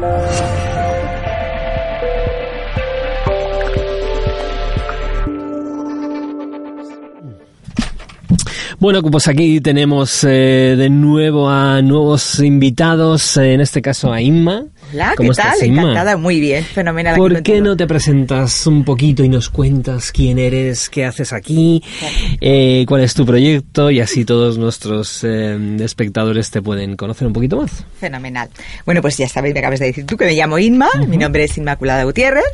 Thank you. Bueno, pues aquí tenemos eh, de nuevo a nuevos invitados, eh, en este caso a Inma. Hola, ¿Cómo ¿qué tal? Inma? Encantada, muy bien, fenomenal. ¿Por qué contigo. no te presentas un poquito y nos cuentas quién eres, qué haces aquí, eh, cuál es tu proyecto y así todos nuestros eh, espectadores te pueden conocer un poquito más? Fenomenal. Bueno, pues ya sabéis, me acabas de decir tú que me llamo Inma, mi nombre es Inmaculada Gutiérrez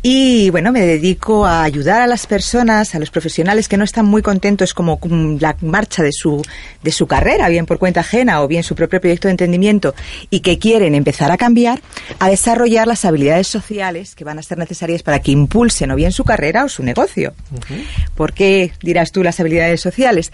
y bueno, me dedico a ayudar a las personas, a los profesionales que no están muy contentos como con la marcha de su, de su carrera, bien por cuenta ajena o bien su propio proyecto de entendimiento y que quieren empezar a cambiar, a desarrollar las habilidades sociales que van a ser necesarias para que impulsen o bien su carrera o su negocio. ¿Por qué dirás tú las habilidades sociales?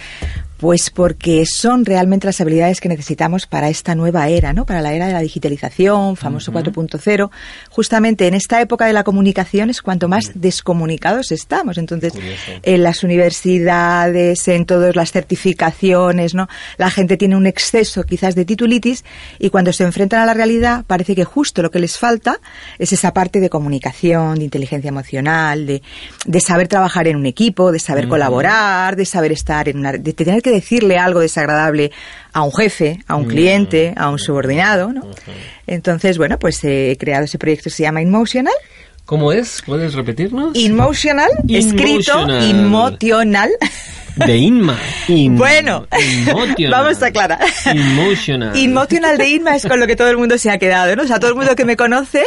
Pues porque son realmente las habilidades que necesitamos para esta nueva era, ¿no? Para la era de la digitalización, famoso 4.0. Justamente en esta época de la comunicación es cuanto más descomunicados estamos. Entonces, en las universidades, en todas las certificaciones, ¿no? La gente tiene un exceso quizás de titulitis y cuando se enfrentan a la realidad parece que justo lo que les falta es esa parte de comunicación, de inteligencia emocional, de, de saber trabajar en un equipo, de saber colaborar, de saber estar en una, de tener que decirle algo desagradable a un jefe, a un cliente, a un subordinado, ¿no? Entonces, bueno, pues he creado ese proyecto que se llama Inmotional. ¿Cómo es? ¿Puedes repetirnos? Inmotional, escrito inmotional. De Inma. In- Bueno, Emotional. vamos a aclarar. Emotional. Inmotional de Inma es con lo que todo el mundo se ha quedado, ¿no? O sea, todo el mundo que me conoce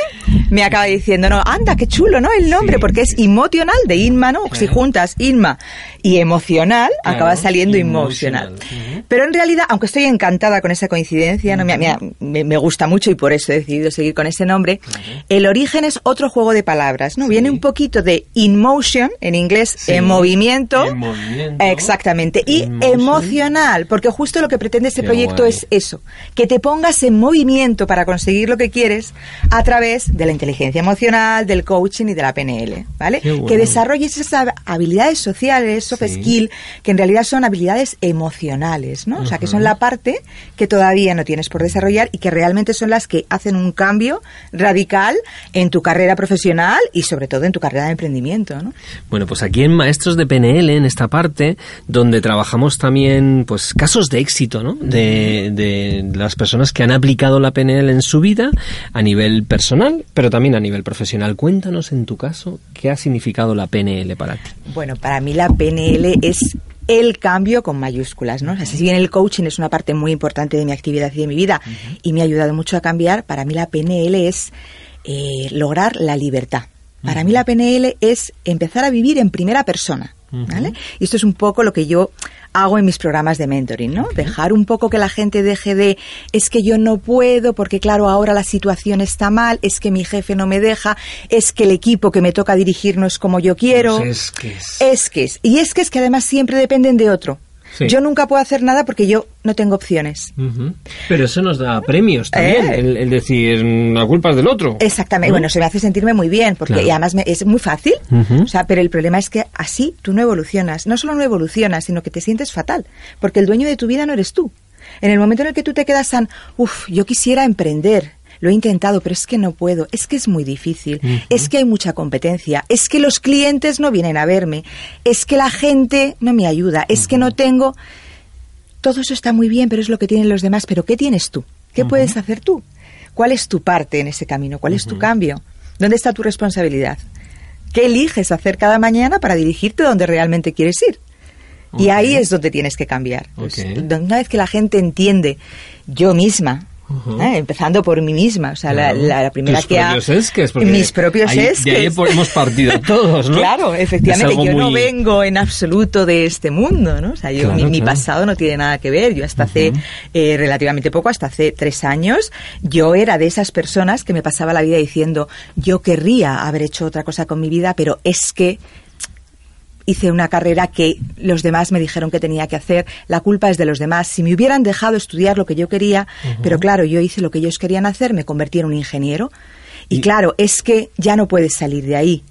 me acaba diciendo, no, anda, qué chulo, ¿no? El nombre, Sí. porque es emotional de Inma, ¿no? Si juntas Inma y emocional, Claro, acaba saliendo. Ujú. Pero en realidad, aunque estoy encantada con esa coincidencia, ¿no? me, me- me- gusta mucho y por eso he decidido seguir con ese nombre, el origen es otro juego de palabras, ¿no? Viene un poquito de in motion, en inglés, Sí. en movimiento. En movimiento. Exactamente. Y In emocional, porque justo lo que pretende este Qué proyecto guay. es eso, que te pongas en movimiento para conseguir lo que quieres a través de la inteligencia emocional, del coaching y de la PNL, ¿vale? Bueno. Que desarrolles esas habilidades sociales, soft Sí. skill, que en realidad son habilidades emocionales, ¿no? O sea, que son la parte que todavía no tienes por desarrollar y que realmente son las que hacen un cambio radical en tu carrera profesional y sobre todo en tu carrera de emprendimiento, ¿no? Bueno, pues aquí en Maestros de PNL, en esta parte, donde trabajamos también, pues, casos de éxito, ¿no? De, de las personas que han aplicado la PNL en su vida, a nivel personal, pero también a nivel profesional. Cuéntanos, en tu caso, qué ha significado la PNL para ti. Bueno, para mí la PNL es el cambio con mayúsculas, ¿no? O sea, si bien el coaching es una parte muy importante de mi actividad y de mi vida y me ha ayudado mucho a cambiar, para mí la PNL es eh, lograr la libertad. Para mí la PNL es empezar a vivir en primera persona, ¿vale? Y esto es un poco lo que yo hago en mis programas de mentoring, ¿no? Dejar un poco que la gente deje de es que yo no puedo porque claro, ahora la situación está mal, es que mi jefe no me deja, es que el equipo que me toca dirigir no es como yo quiero. Pues es que es- Es que es. Y es que es que además siempre dependen de otro. Sí. Yo nunca puedo hacer nada porque yo no tengo opciones. Pero eso nos da premios también, Eh. el, el decir, "Mm, la culpa es del otro. Exactamente. ¿No? Bueno, se me hace sentirme muy bien porque Claro. y además me- es muy fácil. Ujú. O sea, pero el problema es que así tú no evolucionas. No solo no evolucionas, sino que te sientes fatal. Porque el dueño de tu vida no eres tú. En el momento en el que tú te quedas tan, uff, yo quisiera emprender. Lo he intentado, pero es que no puedo. Es que es muy difícil. Es que hay mucha competencia. Es que los clientes no vienen a verme. Es que la gente no me ayuda. Es que no tengo. Todo eso está muy bien, pero es lo que tienen los demás. Pero ¿qué tienes tú? ¿Qué puedes hacer tú? ¿Cuál es tu parte en ese camino? ¿Cuál es tu cambio? ¿Dónde está tu responsabilidad? ¿Qué eliges hacer cada mañana para dirigirte donde realmente quieres ir? Y ahí es donde tienes que cambiar. Pues, una vez que la gente entiende, yo misma, ¿eh? empezando por mí misma, o sea, la, Claro. la- la primera Tus que ha... esques, mis propios ahí- esques. De ahí hemos partido todos, ¿no? Claro, efectivamente, yo no vengo en absoluto de este mundo, ¿no? O sea, yo, Claro, mi, pasado no tiene nada que ver. Yo hasta hace eh, relativamente poco, hasta hace tres años, yo era de esas personas que me pasaba la vida diciendo, yo querría haber hecho otra cosa con mi vida, pero es que hice una carrera que los demás me dijeron que tenía que hacer, la culpa es de los demás. Si me hubieran dejado estudiar lo que yo quería, pero claro, yo hice lo que ellos querían hacer, me convertí en un ingeniero. Y, Y- claro, es que ya no puedes salir de ahí.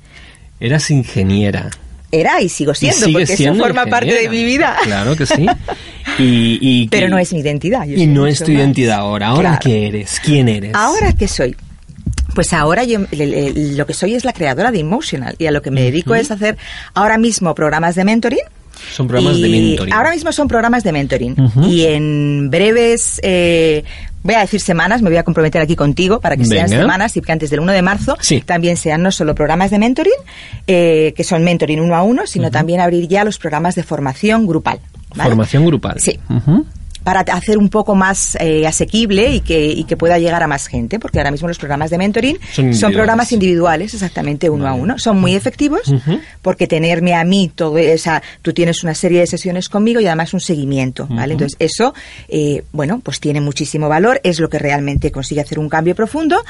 Eras ingeniera. Era y sigo Y siendo, sigues porque siendo eso forma parte de mi vida. Claro que sí. Y, y Pero que- no es mi identidad. yo Y no es tu más. identidad ahora. ¿Ahora Claro. qué eres? ¿Quién eres? ¿Ahora qué soy? Pues ahora yo lo que soy es la creadora de Emotional y a lo que me dedico es hacer ahora mismo programas de mentoring. Son programas Y de mentoring. Ahora mismo son programas de mentoring. Y en breves, eh, voy a decir semanas, me voy a comprometer aquí contigo para que sean semanas y que antes del 1 de marzo Sí. también sean no solo programas de mentoring, eh, que son mentoring uno a uno, sino también abrir ya los programas de formación grupal. ¿vale? Formación grupal. Sí. Para hacer un poco más eh, asequible y que, y que pueda llegar a más gente, porque ahora mismo los programas de mentoring Son programas individuales, exactamente uno a uno. Son muy efectivos, porque tenerme a mí, todo esa, tú tienes una serie de sesiones conmigo y además un seguimiento, ¿vale? Entonces, eso, eh, bueno, pues tiene muchísimo valor, es lo que realmente consigue hacer un cambio profundo,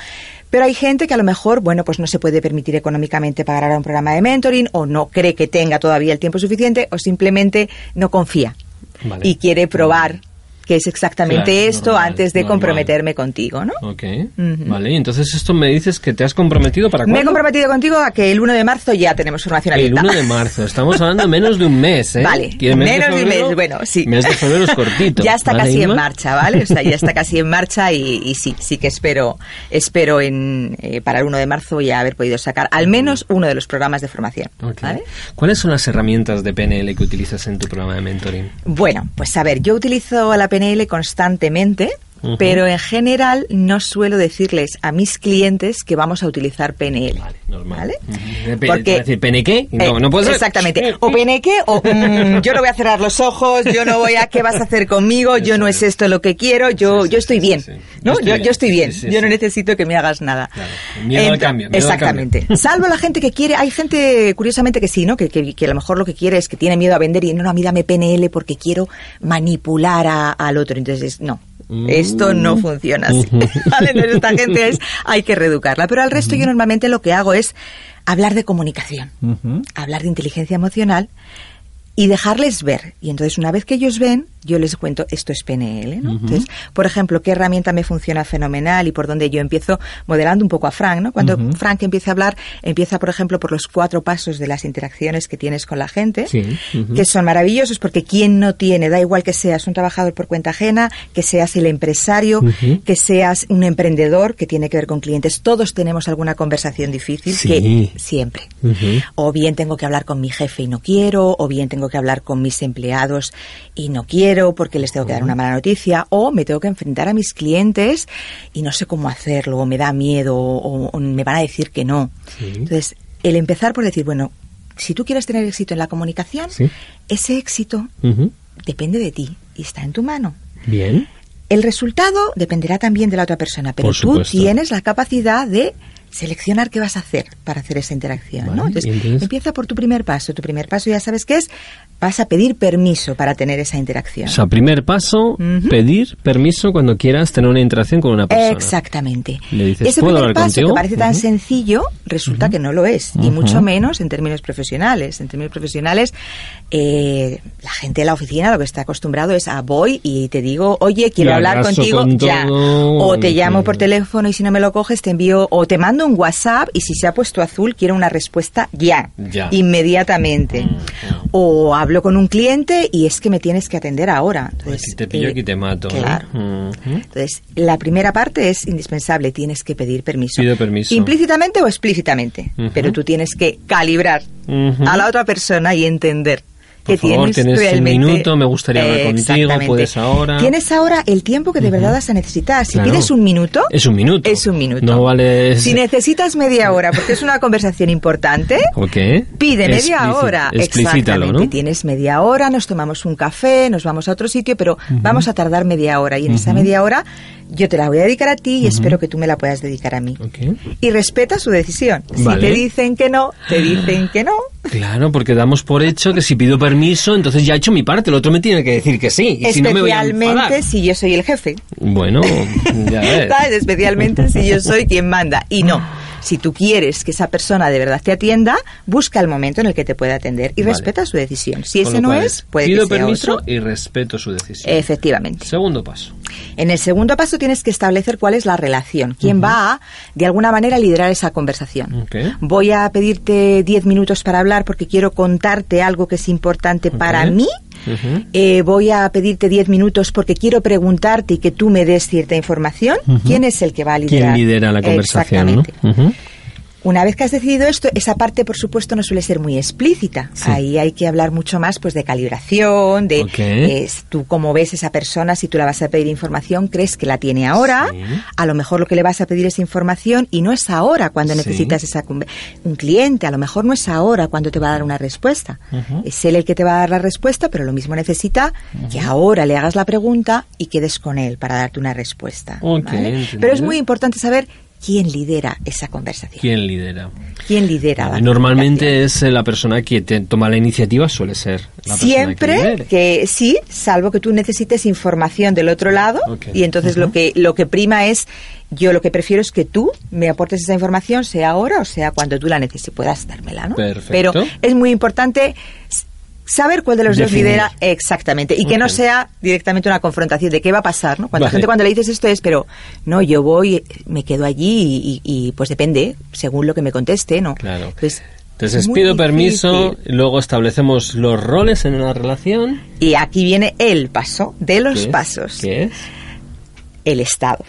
pero hay gente que a lo mejor, bueno, pues no se puede permitir económicamente pagar ahora un programa de mentoring, o no cree que tenga todavía el tiempo suficiente, o simplemente no confía Vale. y quiere probar que es exactamente Claro, esto normal, antes de normal. comprometerme contigo, ¿no? Ok. Vale. Y entonces esto me dices que te has comprometido para Me he comprometido contigo a que el 1 de marzo ya tenemos formación El abierta. 1 de marzo. Estamos hablando de menos de un mes, ¿eh? Vale, el menos de un mes, bueno, sí. Mes de febrero es cortito. Ya está ¿vale, casi en marcha, ¿vale? O sea, ya está casi en marcha y, y sí, sí que espero, espero en, eh, para el 1 de marzo ya haber podido sacar al menos uno de los programas de formación. ¿Cuáles son las herramientas de PNL que utilizas en tu programa de mentoring? Bueno, pues a ver, yo utilizo la PNL constantemente, Pero en general no suelo decirles a mis clientes que vamos a utilizar PNL. Vale, normal. ¿Vale? Pe- Porque- decir, ¿pene qué? No, Eh, no puede ser. Exactamente. O peneque, o mm, yo no voy a cerrar los ojos, yo no voy a, ¿qué vas a hacer conmigo? Yo no es esto lo que quiero, yo, Sí, sí, yo estoy bien. sí. ¿no? Yo, yo estoy bien, Sí, sí, yo no sí. necesito que me hagas nada. Claro. Miedo al cambio, miedo al exactamente. cambio. Salvo la gente que quiere, hay gente, curiosamente, que sí, ¿no? Que, que, que a lo mejor lo que quiere es que tiene miedo a vender y no, no, a mí dame PNL porque quiero manipular a- al otro. Entonces, no. Mm. Esto no funciona así. Entonces, esta gente es, hay que reeducarla. Pero al resto yo normalmente lo que hago es hablar de comunicación hablar de inteligencia emocional y dejarles ver. Y entonces una vez que ellos ven, yo les cuento, esto es PNL, ¿no? Entonces, por ejemplo, qué herramienta me funciona fenomenal y por donde yo empiezo modelando un poco a Frank, ¿no? Cuando. Frank empieza a hablar, empieza, por ejemplo, por los cuatro pasos de las interacciones que tienes con la gente, Sí, que son maravillosos porque quien no tiene, da igual que seas un trabajador por cuenta ajena, que seas el empresario, que seas un emprendedor que tiene que ver con clientes, todos tenemos alguna conversación difícil Sí. que siempre o bien tengo que hablar con mi jefe y no quiero, o bien tengo que hablar con mis empleados y no quiero porque les tengo que dar una mala noticia, o me tengo que enfrentar a mis clientes y no sé cómo hacerlo, o me da miedo, o, o me van a decir que no. Sí. Entonces, el empezar por decir, bueno, si tú quieres tener éxito en la comunicación, Sí. ese éxito depende de ti y está en tu mano. Bien. El resultado dependerá también de la otra persona, pero tú tienes la capacidad de seleccionar qué vas a hacer para hacer esa interacción. Vale, ¿no? Entonces, entonces- empieza por tu primer paso. Tu primer paso ya sabes qué es. Vas a pedir permiso para tener esa interacción. O sea, primer paso, Ujú. pedir permiso cuando quieras tener una interacción con una persona. Exactamente. Le dices, Ese ¿puedo primer hablar paso contigo? que parece tan Ujú. sencillo, resulta que no lo es. Y mucho menos en términos profesionales. En términos profesionales, eh, la gente de la oficina lo que está acostumbrado es a voy y te digo, oye, quiero hablar contigo con ya. todo, O te llamo por teléfono y si no me lo coges te envío, o te mando un WhatsApp y si se ha puesto azul quiero una respuesta ya. Ya. Inmediatamente. Ujú. O hablo con un cliente y es que me tienes que atender ahora. Entonces, Aquí te pillo, eh, aquí te mato. Claro. Ujú. Entonces, la primera parte es indispensable, tienes que pedir permiso. Pido permiso. Implícitamente o explícitamente, pero tú tienes que calibrar a la otra persona y entender Por favor, tienes un minuto, me gustaría hablar contigo, puedes ahora. Tienes ahora el tiempo que de verdad vas a necesitar. Si pides un minuto... Es un minuto. Es un minuto. No vale... Si necesitas media hora, porque es una conversación importante, okay. pide media hora. Explícitalo, ¿no? Tienes media hora, nos tomamos un café, nos vamos a otro sitio, pero vamos a tardar media hora. Y en esa media hora yo te la voy a dedicar a ti y espero que tú me la puedas dedicar a mí. Y respeta su decisión. Si te dicen que no, te dicen que no. Claro, porque damos por hecho que si pido permiso, entonces ya he hecho mi parte, el otro me tiene que decir que sí. Y Especialmente si, yo soy el jefe. Bueno, ya ves. Especialmente si yo soy quien manda. Y no si tú quieres que esa persona de verdad te atienda, busca el momento en el que te puede atender y respeta su decisión. Si ese no es, puede pido que sea permiso y respeto su decisión. Efectivamente. Segundo paso. En el segundo paso tienes que establecer cuál es la relación, quién va a, de alguna manera, liderar esa conversación. Voy a pedirte 10 minutos para hablar porque quiero contarte algo que es importante para mí eh, voy a pedirte 10 minutos porque quiero preguntarte y que tú me des cierta información. ¿Quién es el que va a liderar? ¿Quién lidera la conversación? Exactamente. Una vez que has decidido esto, esa parte, por supuesto, no suele ser muy explícita. Ahí hay que hablar mucho más pues de calibración, de tú cómo ves esa persona, si tú la vas a pedir información, crees que la tiene ahora, a lo mejor lo que le vas a pedir es información y no es ahora cuando necesitas esa un cliente, a lo mejor no es ahora cuando te va a dar una respuesta. Es él el que te va a dar la respuesta, pero lo mismo necesita que ahora le hagas la pregunta y quedes con él para darte una respuesta. Pero es muy importante saber ¿Quién lidera esa conversación? ¿Quién lidera? ¿Quién lidera la Normalmente es eh, la persona que toma la iniciativa, suele ser la Siempre que, sí, salvo que tú necesites información del otro lado y entonces lo que lo que prima es yo lo que prefiero es que tú me aportes esa información, sea ahora o sea cuando tú la necesites, puedas dármela, ¿no? Perfecto. Pero es muy importante saber cuál de los dos lidera exactamente y que no sea directamente una confrontación de qué va a pasar, ¿no? Cuando la gente cuando le dices esto es, pero no, yo voy, me quedo allí y, pues depende, según lo que me conteste, ¿no? Claro. Pues, entonces pido permiso, luego establecemos los roles en una relación. Y aquí viene el paso de los pasos. ¿Qué es? El estado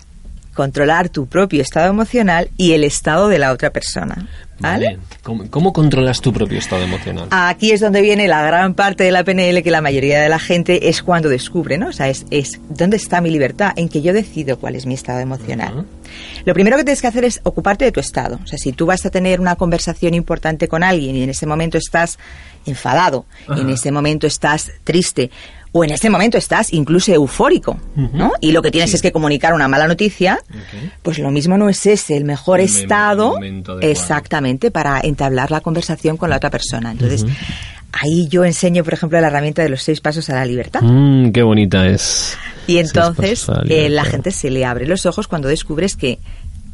controlar tu propio estado emocional y el estado de la otra persona. ¿Vale? ¿Cómo, controlas tu propio estado emocional? Aquí es donde viene la gran parte de la PNL que la mayoría de la gente es cuando descubre, ¿no? O sea, es, es ¿dónde está mi libertad? En que yo decido cuál es mi estado emocional. Lo primero que tienes que hacer es ocuparte de tu estado. O sea, si tú vas a tener una conversación importante con alguien y en ese momento estás enfadado, en ese momento estás triste, o en este momento estás incluso eufórico, ¿no? Y lo que tienes es que comunicar una mala noticia, pues lo mismo no es ese el mejor estado exactamente para entablar la conversación con la otra persona. Entonces, ahí yo enseño, por ejemplo, la herramienta de los seis pasos a la libertad. Mm, qué bonita es. Y entonces eh, la gente se le abre los ojos cuando descubres que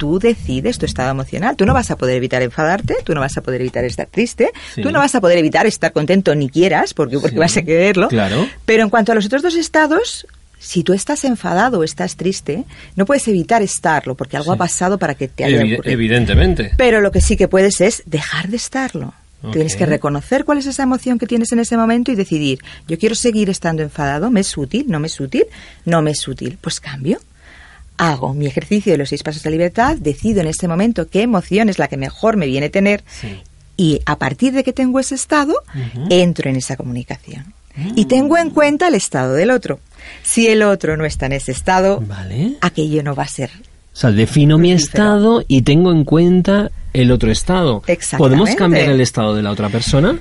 tú decides tu estado emocional. Tú no vas a poder evitar enfadarte, tú no vas a poder evitar estar triste, tú no vas a poder evitar estar contento ni quieras, porque, porque vas a quererlo. Claro. Pero en cuanto a los otros dos estados, si tú estás enfadado o estás triste, no puedes evitar estarlo, porque algo ha pasado para que te haya ocurrido. Evidentemente. Pero lo que sí que puedes es dejar de estarlo. Tienes que reconocer cuál es esa emoción que tienes en ese momento y decidir, yo quiero seguir estando enfadado, ¿me es útil? ¿No me es útil? No me es útil. Pues cambio hago mi ejercicio de los seis pasos de libertad, decido en ese momento qué emoción es la que mejor me viene tener y a partir de que tengo ese estado, entro en esa comunicación. Y tengo en cuenta el estado del otro. Si el otro no está en ese estado, aquello no va a ser. O sea, defino mi estado y tengo en cuenta el otro estado. ¿Podemos cambiar el estado de la otra persona?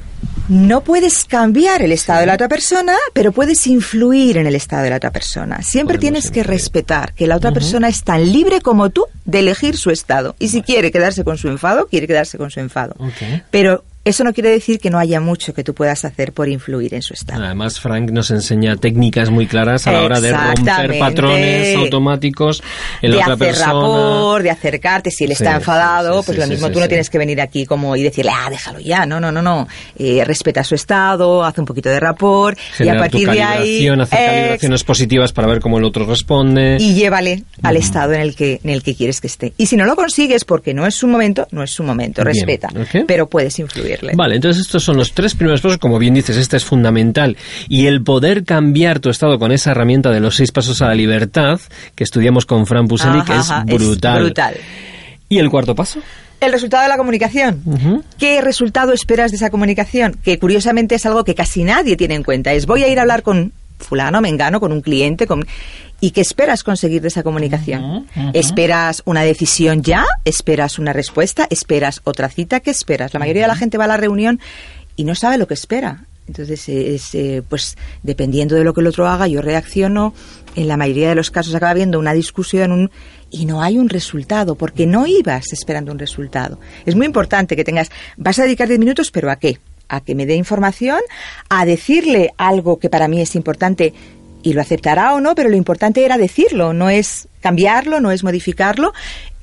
No puedes cambiar el estado de la otra persona, pero puedes influir en el estado de la otra persona. Siempre tienes que respetar que la otra persona es tan libre como tú de elegir su estado. Y si quiere quedarse con su enfado, quiere quedarse con su enfado. Pero eso no quiere decir que no haya mucho que tú puedas hacer por influir en su estado. Además, Frank nos enseña técnicas muy claras a la hora de romper patrones automáticos en la otra hacer persona. de acercarte. Si él está enfadado, pues lo mismo tú no tienes que venir aquí como y decirle, ah, déjalo ya. No, no, no, no. Eh, respeta su estado, hace un poquito de rapport y a partir de ahí. Hacer calibraciones positivas para ver cómo el otro responde. Y llévale al estado en el, que, en el que quieres que esté. Y si no lo consigues porque no es su momento, no es su momento. Respeta. Pero puedes influir. Vale, entonces estos son los tres primeros pasos, como bien dices, este es fundamental. Y el poder cambiar tu estado con esa herramienta de los seis pasos a la libertad, que estudiamos con Fran Puseli, que es brutal. brutal. ¿Y el cuarto paso? El resultado de la comunicación. ¿Qué resultado esperas de esa comunicación? Que curiosamente es algo que casi nadie tiene en cuenta. Es voy a ir a hablar con fulano, mengano, con un cliente, con... ¿Y qué esperas conseguir de esa comunicación? ¿Esperas una decisión ya? ¿Esperas una respuesta? ¿Esperas otra cita? ¿Qué esperas? La mayoría de la gente va a la reunión y no sabe lo que espera. Entonces, es, eh, pues dependiendo de lo que el otro haga, yo reacciono. En la mayoría de los casos acaba habiendo una discusión un, y no hay un resultado, porque no ibas esperando un resultado. Es muy importante que tengas, vas a dedicar 10 minutos, pero ¿a qué? A que me dé información, a decirle algo que para mí es importante y lo aceptará o no, pero lo importante era decirlo, no es cambiarlo, no es modificarlo.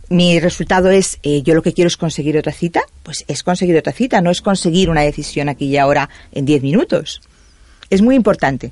Mi resultado es, eh, yo lo que quiero es conseguir otra cita, pues es conseguir otra cita, no es conseguir una decisión aquí y ahora en 10 minutos. Es muy importante.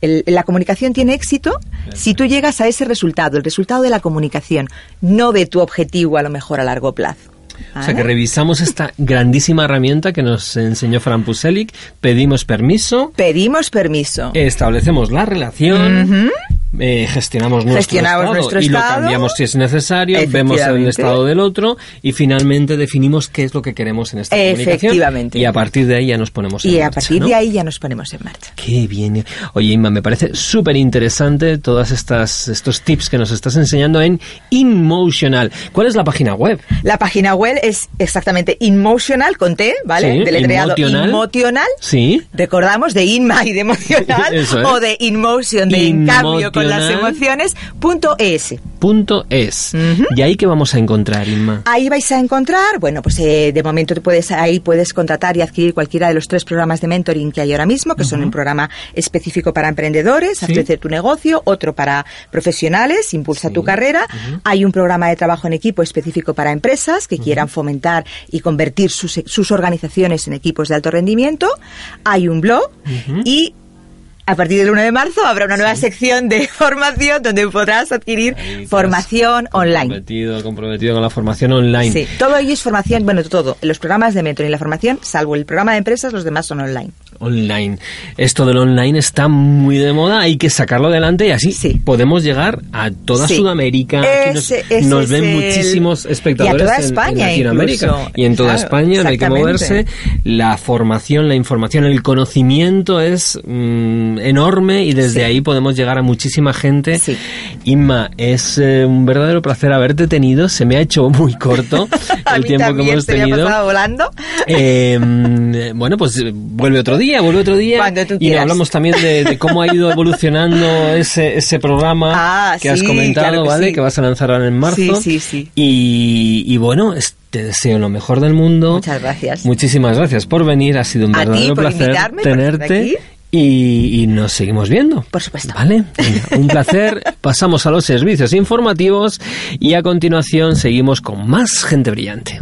la comunicación tiene éxito si tú llegas a ese resultado, el resultado de la comunicación, no de tu objetivo a lo mejor a largo plazo. O sea que revisamos esta grandísima herramienta que nos enseñó Fran Puselic, pedimos permiso. Pedimos permiso. Establecemos la relación. Eh, gestionamos, nuestro, estado y lo cambiamos si es necesario, vemos el estado del otro y finalmente definimos qué es lo que queremos en esta comunicación. Y a partir de ahí ya nos ponemos en marcha. Y a partir de ahí ya nos ponemos en marcha. Qué bien. Oye, Inma, me parece súper interesante todas estas estos tips que nos estás enseñando en InMotional. ¿Cuál es la página web? La página web es exactamente InMotional con T, ¿vale? Sí, Deletreado Inmotional. Sí. Recordamos de Inma y de emocional o de InMotion, de en cambio con las emociones, punto es. Punto es. ¿Y ahí qué vamos a encontrar, Inma? Ahí vais a encontrar, bueno, pues eh, de momento te puedes, ahí puedes contratar y adquirir cualquiera de los tres programas de mentoring que hay ahora mismo, que son un programa específico para emprendedores, ¿Sí? tu negocio, otro para profesionales, impulsa tu carrera. Hay un programa de trabajo en equipo específico para empresas que quieran fomentar y convertir sus, sus organizaciones en equipos de alto rendimiento. Hay un blog y a partir del 1 de marzo habrá una nueva sección de formación donde podrás adquirir formación online. Comprometido, comprometido con la formación online. Sí, todo ello es formación, bueno, todo. Los programas de mentoring y la formación, salvo el programa de empresas, los demás son online. Online. Esto del online está muy de moda, hay que sacarlo adelante y así sí. podemos llegar a toda sí. Sudamérica. Ese, Aquí nos, nos ven el... muchísimos espectadores y a toda España, en, en Latinoamérica. Incluso. Y en toda claro, España hay que moverse. La formación, la información, el conocimiento es mmm, enorme y desde sí. ahí podemos llegar a muchísima gente. Inma, es eh, un verdadero placer haberte tenido. Se me ha hecho muy corto el tiempo que hemos tenido. Me ha volando. Eh, bueno, pues vuelve otro día, vuelve otro día. Cuando tú y hablamos también de, de, cómo ha ido evolucionando ese, ese programa ah, que has comentado, claro que ¿vale? Sí. Que vas a lanzar ahora en marzo. Sí, sí, sí. Y, y bueno, te deseo lo mejor del mundo. Muchas gracias. Muchísimas gracias por venir. Ha sido un verdadero placer tenerte. Y, y, nos seguimos viendo. Por supuesto. Vale. Un placer. Pasamos a los servicios informativos y a continuación seguimos con más gente brillante.